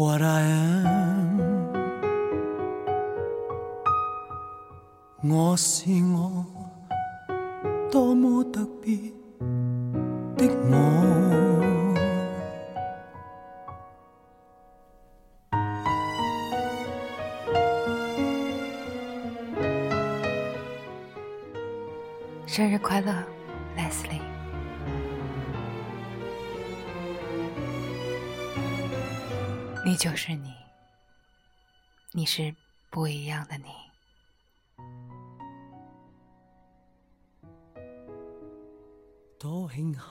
what I am。我是我，多么特别是你，你是不一样的你。多庆幸，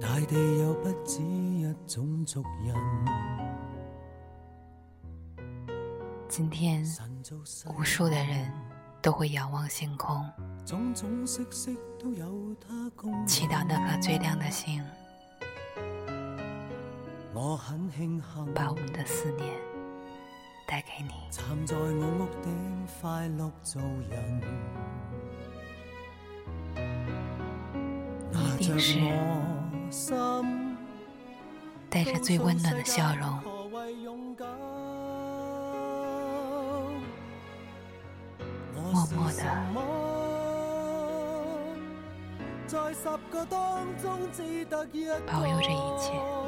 大地有不止一种族人。今天，无数的人。都会仰望星空，祈祷那颗最亮的星，把我们的思念带给你。你一定是带着最温暖的笑容。默默的保佑着一切。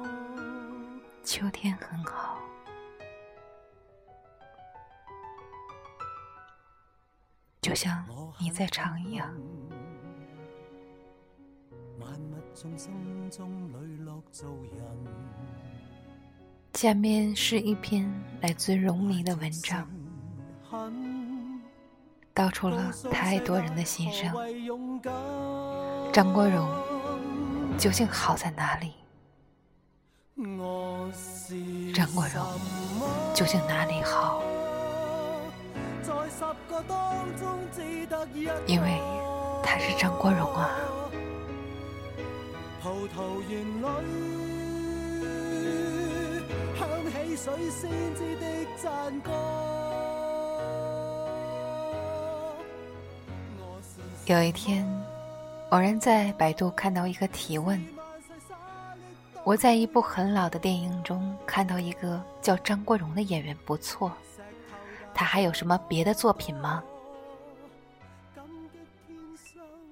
秋天很好，就像你在唱一样。下面是一篇来自荣迷的文章。道出了太多人的心声。张国荣究竟好在哪里？张国荣究竟哪里好？因为他是张国荣啊。有一天，偶然在百度看到一个提问：“我在一部很老的电影中看到一个叫张国荣的演员，不错。他还有什么别的作品吗？”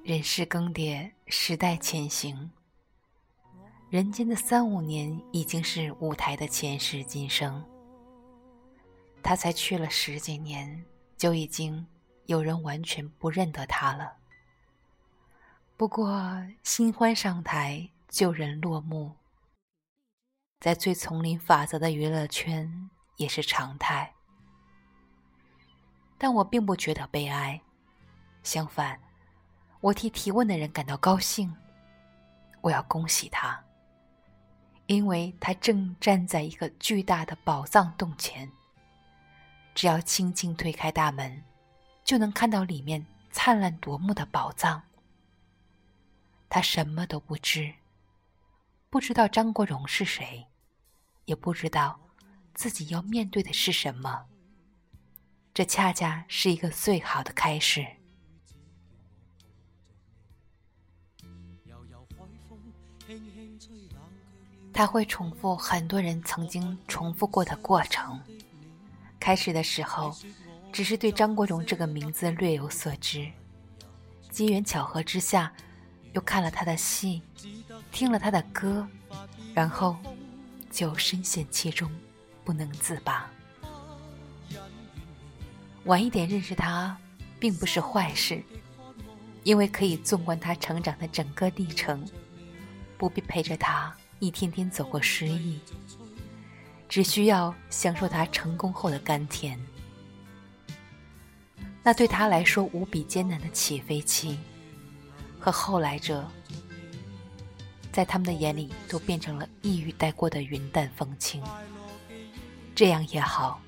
人事更迭，时代前行，人间的三五年已经是舞台的前世今生。他才去了十几年，就已经有人完全不认得他了。不过，新欢上台，旧人落幕，在最丛林法则的娱乐圈也是常态。但我并不觉得悲哀，相反，我替提问的人感到高兴。我要恭喜他，因为他正站在一个巨大的宝藏洞前。只要轻轻推开大门，就能看到里面灿烂夺目的宝藏。他什么都不知，不知道张国荣是谁，也不知道自己要面对的是什么。这恰恰是一个最好的开始。他会重复很多人曾经重复过的过程。开始的时候，只是对张国荣这个名字略有所知，机缘巧合之下。又看了他的戏，听了他的歌，然后就深陷其中，不能自拔。晚一点认识他，并不是坏事，因为可以纵观他成长的整个历程，不必陪着他一天天走过失意，只需要享受他成功后的甘甜。那对他来说无比艰难的起飞期。和后来者，在他们的眼里都变成了一语带过的云淡风轻。这样也好，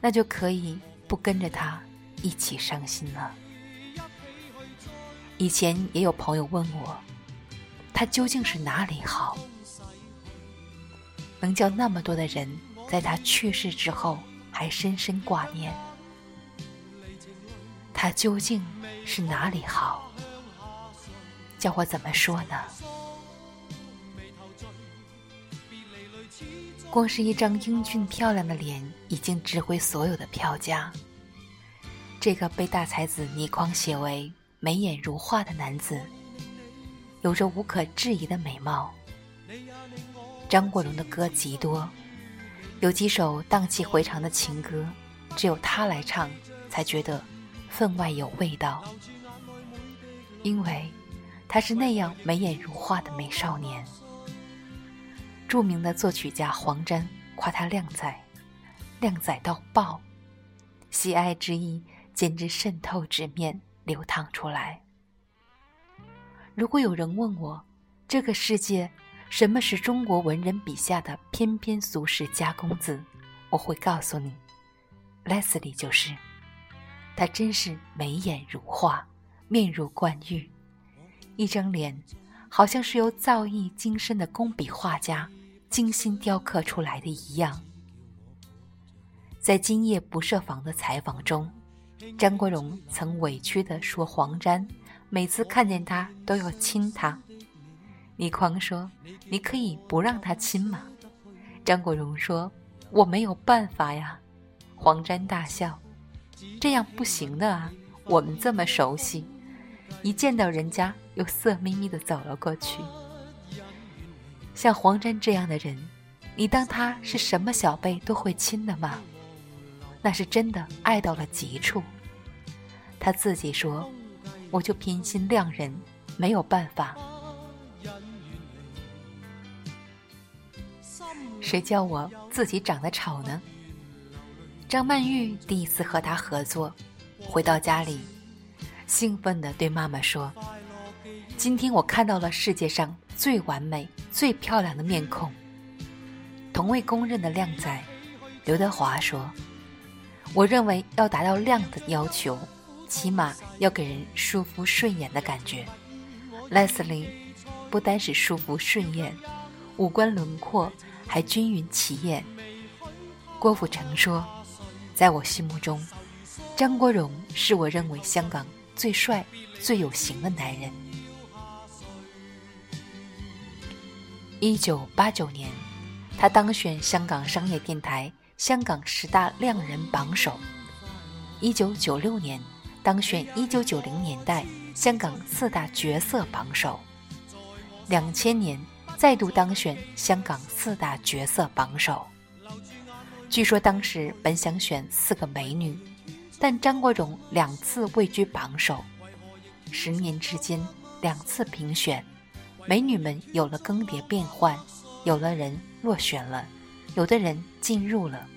那就可以不跟着他一起伤心了。以前也有朋友问我，他究竟是哪里好，能叫那么多的人在他去世之后还深深挂念？他究竟是哪里好？叫我怎么说呢？光是一张英俊漂亮的脸，已经值回所有的票价。这个被大才子倪匡写为眉眼如画的男子，有着无可置疑的美貌。张国荣的歌极多，有几首荡气回肠的情歌，只有他来唱，才觉得分外有味道。因为他是那样眉眼如画的美少年。著名的作曲家黄沾夸他靓仔，靓仔到爆，喜爱之意简直渗透纸面流淌出来。如果有人问我，这个世界什么是中国文人笔下的翩翩俗世佳公子，我会告诉你，Leslie 就是。他真是眉眼如画，面如冠玉，一张脸好像是由造诣精深的工笔画家。精心雕刻出来的一样。在今夜不设防的采访中，张国荣曾委屈地说：“黄沾每次看见他都要亲他。”倪匡说：“你可以不让他亲吗？”张国荣说：“我没有办法呀。”黄沾大笑：“这样不行的啊，我们这么熟悉。”一见到人家，又色眯眯地走了过去。像黄沾这样的人，你当他是什么小辈都会亲的吗？那是真的爱到了极处。他自己说：“我就偏心亮人，没有办法。谁叫我自己长得丑呢？”张曼玉第一次和他合作，回到家里，兴奋地对妈妈说：“今天我看到了世界上。”最完美、最漂亮的面孔，同为公认的靓仔，刘德华说：“我认为要达到靓的要求，起码要给人舒服顺眼的感觉。”Leslie 不单是舒服顺眼，五官轮廓还均匀齐眼。郭富城说：“在我心目中，张国荣是我认为香港最帅、最有型的男人。”一九八九年，他当选香港商业电台香港十大靓人榜首。一九九六年，当选一九九零年代香港四大角色榜首。两千年，再度当选香港四大角色榜首。据说当时本想选四个美女，但张国荣两次位居榜首。十年之间，两次评选。美女们有了更迭变换，有的人落选了，有的人进入了，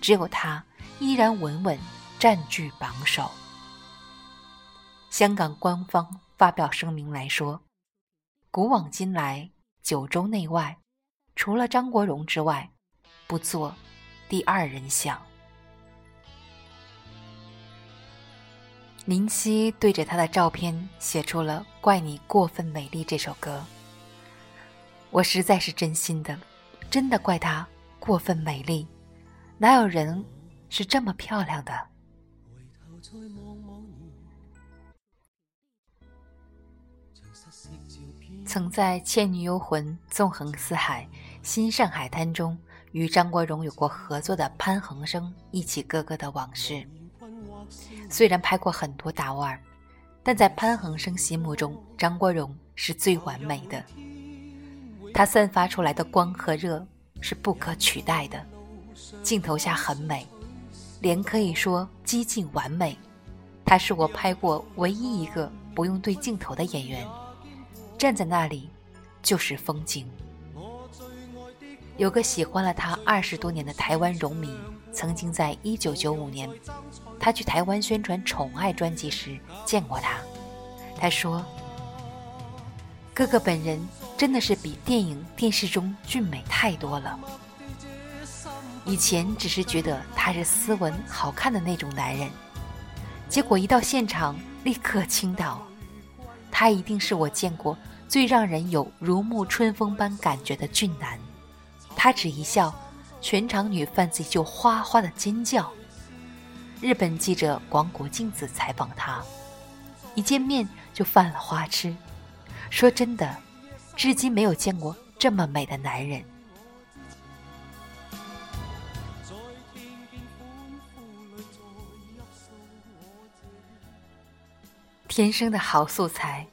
只有她依然稳稳占据榜首。香港官方发表声明来说：“古往今来，九州内外，除了张国荣之外，不做第二人想。”林夕对着他的照片写出了《怪你过分美丽》这首歌。我实在是真心的，真的怪她过分美丽，哪有人是这么漂亮的？曾在《倩女幽魂》《纵横四海》《新上海滩》中与张国荣有过合作的潘恒生一起哥哥的往事。虽然拍过很多大腕儿，但在潘恒生心目中，张国荣是最完美的。他散发出来的光和热是不可取代的，镜头下很美，脸可以说几近完美。他是我拍过唯一一个不用对镜头的演员，站在那里就是风景。有个喜欢了他二十多年的台湾荣迷，曾经在一九九五年，他去台湾宣传《宠爱》专辑时见过他。他说：“哥哥本人。”真的是比电影、电视中俊美太多了。以前只是觉得他是斯文好看的那种男人，结果一到现场立刻倾倒。他一定是我见过最让人有如沐春风般感觉的俊男。他只一笑，全场女犯罪就哗哗的尖叫。日本记者广谷静子采访她，一见面就犯了花痴，说真的，至今没有见过这么美的男人。天生的好素材，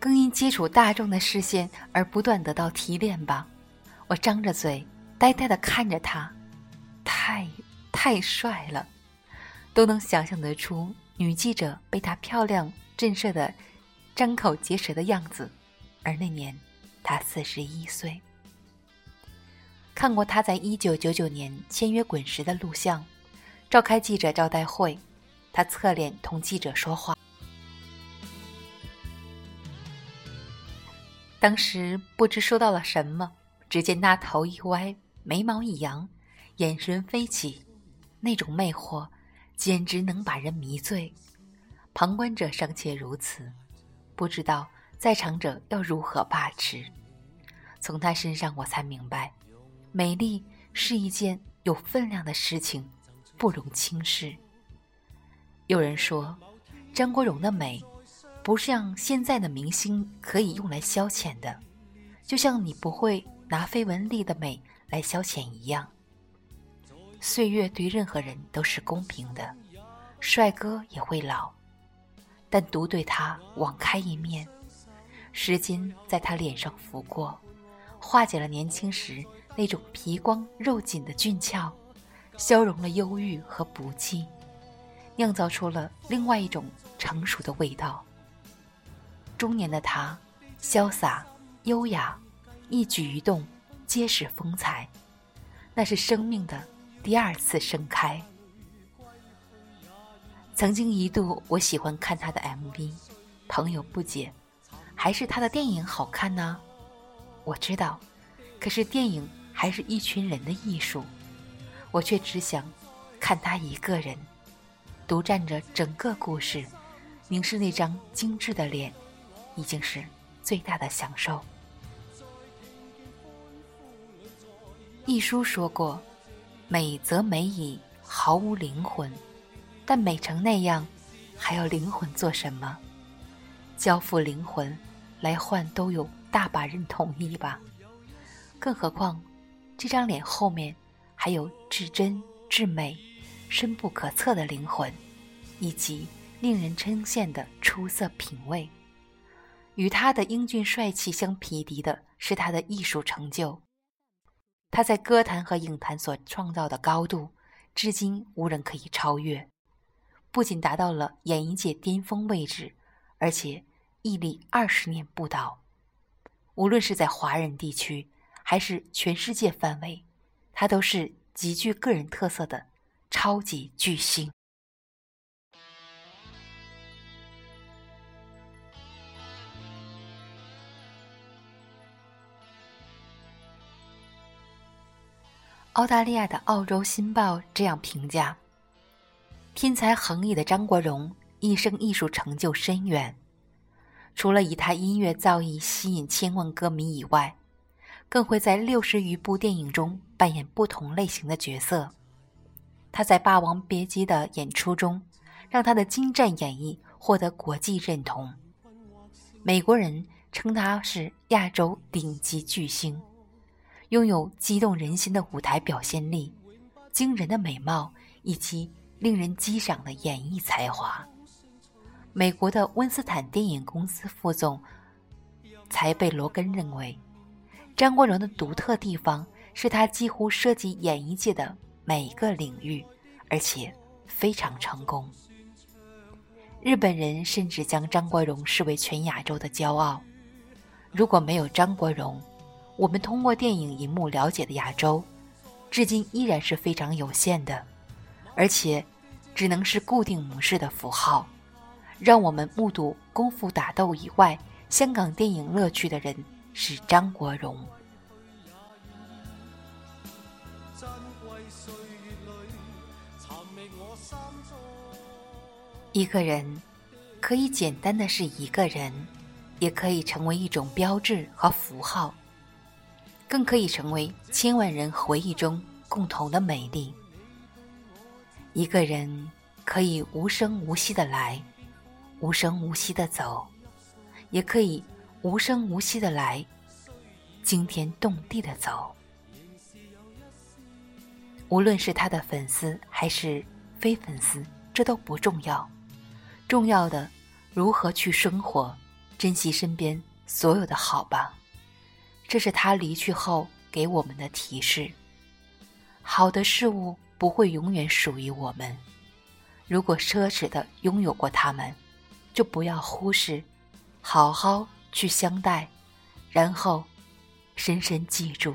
更因接触大众的视线而不断得到提炼吧。我张着嘴，呆呆的看着他，太太帅了，都能想象得出女记者被他漂亮震慑的张口结舌的样子。而那年，他四十一岁。看过他在一九九九年签约滚石的录像，召开记者招待会，他侧脸同记者说话。当时不知说到了什么，只见那头一歪，眉毛一扬，眼神飞起，那种魅惑，简直能把人迷醉。旁观者尚且如此，不知道在场者要如何把持。从他身上，我才明白，美丽是一件有分量的事情，不容轻视。有人说，张国荣的美。不像现在的明星可以用来消遣的，就像你不会拿绯闻丽的美来消遣一样。岁月对任何人都是公平的，帅哥也会老，但独对他网开一面。时间在他脸上拂过，化解了年轻时那种皮光肉紧的俊俏，消融了忧郁和不羁，酿造出了另外一种成熟的味道。中年的他，潇洒、优雅，一举一动皆是风采，那是生命的第二次盛开。曾经一度，我喜欢看他的 MV，朋友不解，还是他的电影好看呢？我知道，可是电影还是一群人的艺术，我却只想看他一个人，独占着整个故事，凝视那张精致的脸。已经是最大的享受。一书说过：“美则美矣，毫无灵魂。但美成那样，还要灵魂做什么？交付灵魂来换，都有大把人同意吧。更何况，这张脸后面还有至真至美、深不可测的灵魂，以及令人称羡的出色品味。”与他的英俊帅气相匹敌的是他的艺术成就。他在歌坛和影坛所创造的高度，至今无人可以超越。不仅达到了演艺界巅峰位置，而且屹立二十年不倒。无论是在华人地区，还是全世界范围，他都是极具个人特色的超级巨星。澳大利亚的《澳洲新报》这样评价：天才横溢的张国荣，一生艺术成就深远。除了以他音乐造诣吸引千万歌迷以外，更会在六十余部电影中扮演不同类型的角色。他在《霸王别姬》的演出中，让他的精湛演绎获得国际认同。美国人称他是亚洲顶级巨星。拥有激动人心的舞台表现力、惊人的美貌以及令人激赏的演绎才华。美国的温斯坦电影公司副总才贝罗根认为，张国荣的独特地方是他几乎涉及演艺界的每一个领域，而且非常成功。日本人甚至将张国荣视为全亚洲的骄傲。如果没有张国荣，我们通过电影荧幕了解的亚洲，至今依然是非常有限的，而且只能是固定模式的符号。让我们目睹功夫打斗以外香港电影乐趣的人是张国荣。一个人可以简单的是一个人，也可以成为一种标志和符号，更可以成为千万人回忆中共同的美丽。一个人可以无声无息的来，无声无息的走，也可以无声无息的来，惊天动地的走。无论是他的粉丝还是非粉丝，这都不重要。重要的，如何去生活，珍惜身边所有的好吧。这是他离去后给我们的提示。好的事物不会永远属于我们，如果奢侈的拥有过他们，就不要忽视，好好去相待，然后深深记住。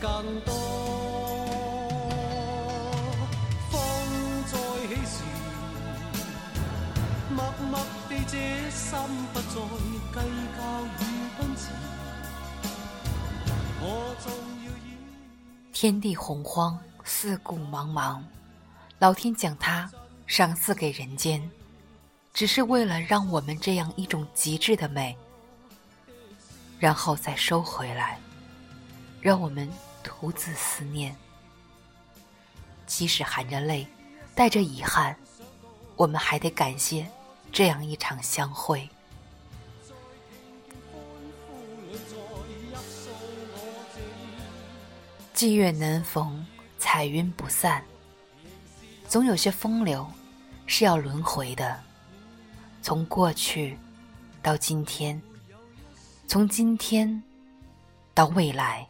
更多？风再起时，默默地这心不再计较与奔驰。天地洪荒，四顾茫茫，老天将它赏赐给人间，只是为了让我们这样一种极致的美，然后再收回来，让我们独自思念。即使含着泪，带着遗憾，我们还得感谢这样一场相会。霁月难逢，彩云不散。总有些风流是要轮回的，从过去到今天，从今天到未来，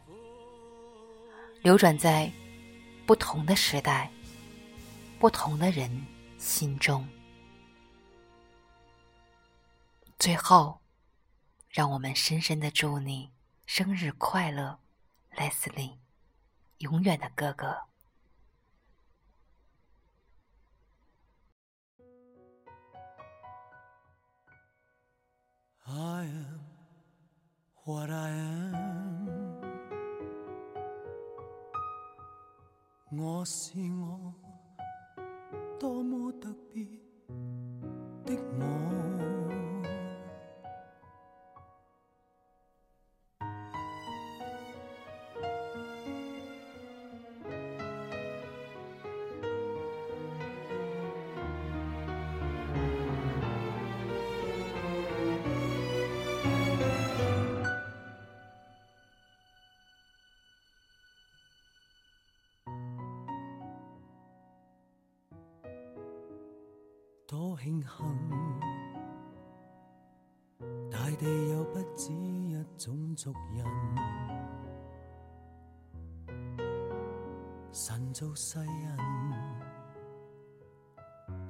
流转在不同的时代、不同的人心中。最后，让我们深深的祝你生日快乐，Leslie。永远的哥哥。I am what I am，我是我，多么特别的我。种族人，神造世人，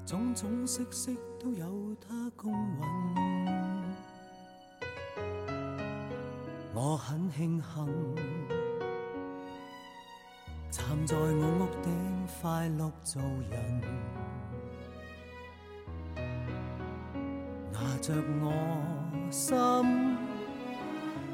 种种色色都有他公允。我很庆幸，站在我屋顶快乐做人。拿着我心，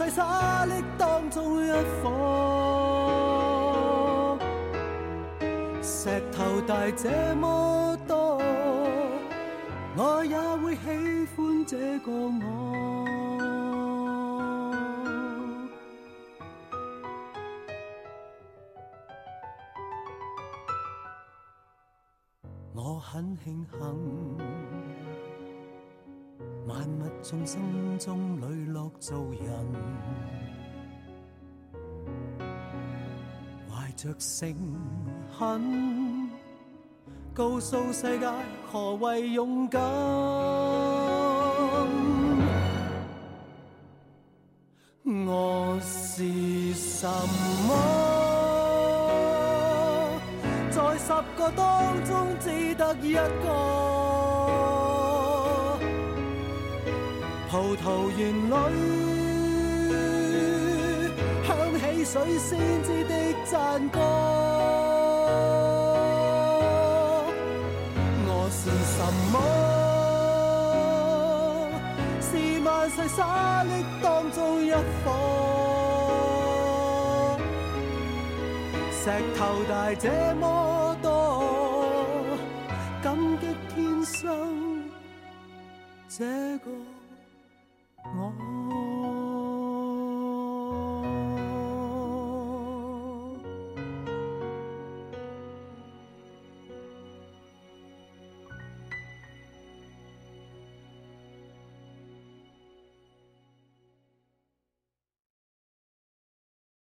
是万世沙砾当中一颗，石头大这么多，我也会喜欢这个我。我很庆幸，万物众生中磊落做人，怀着诚恳，告诉世界何谓勇敢。我是什么？在十个当中只得一个。桃源里响起水仙子的赞歌。我是什么？是万世沙砾当中一颗。石头大这么多，感激天生这个。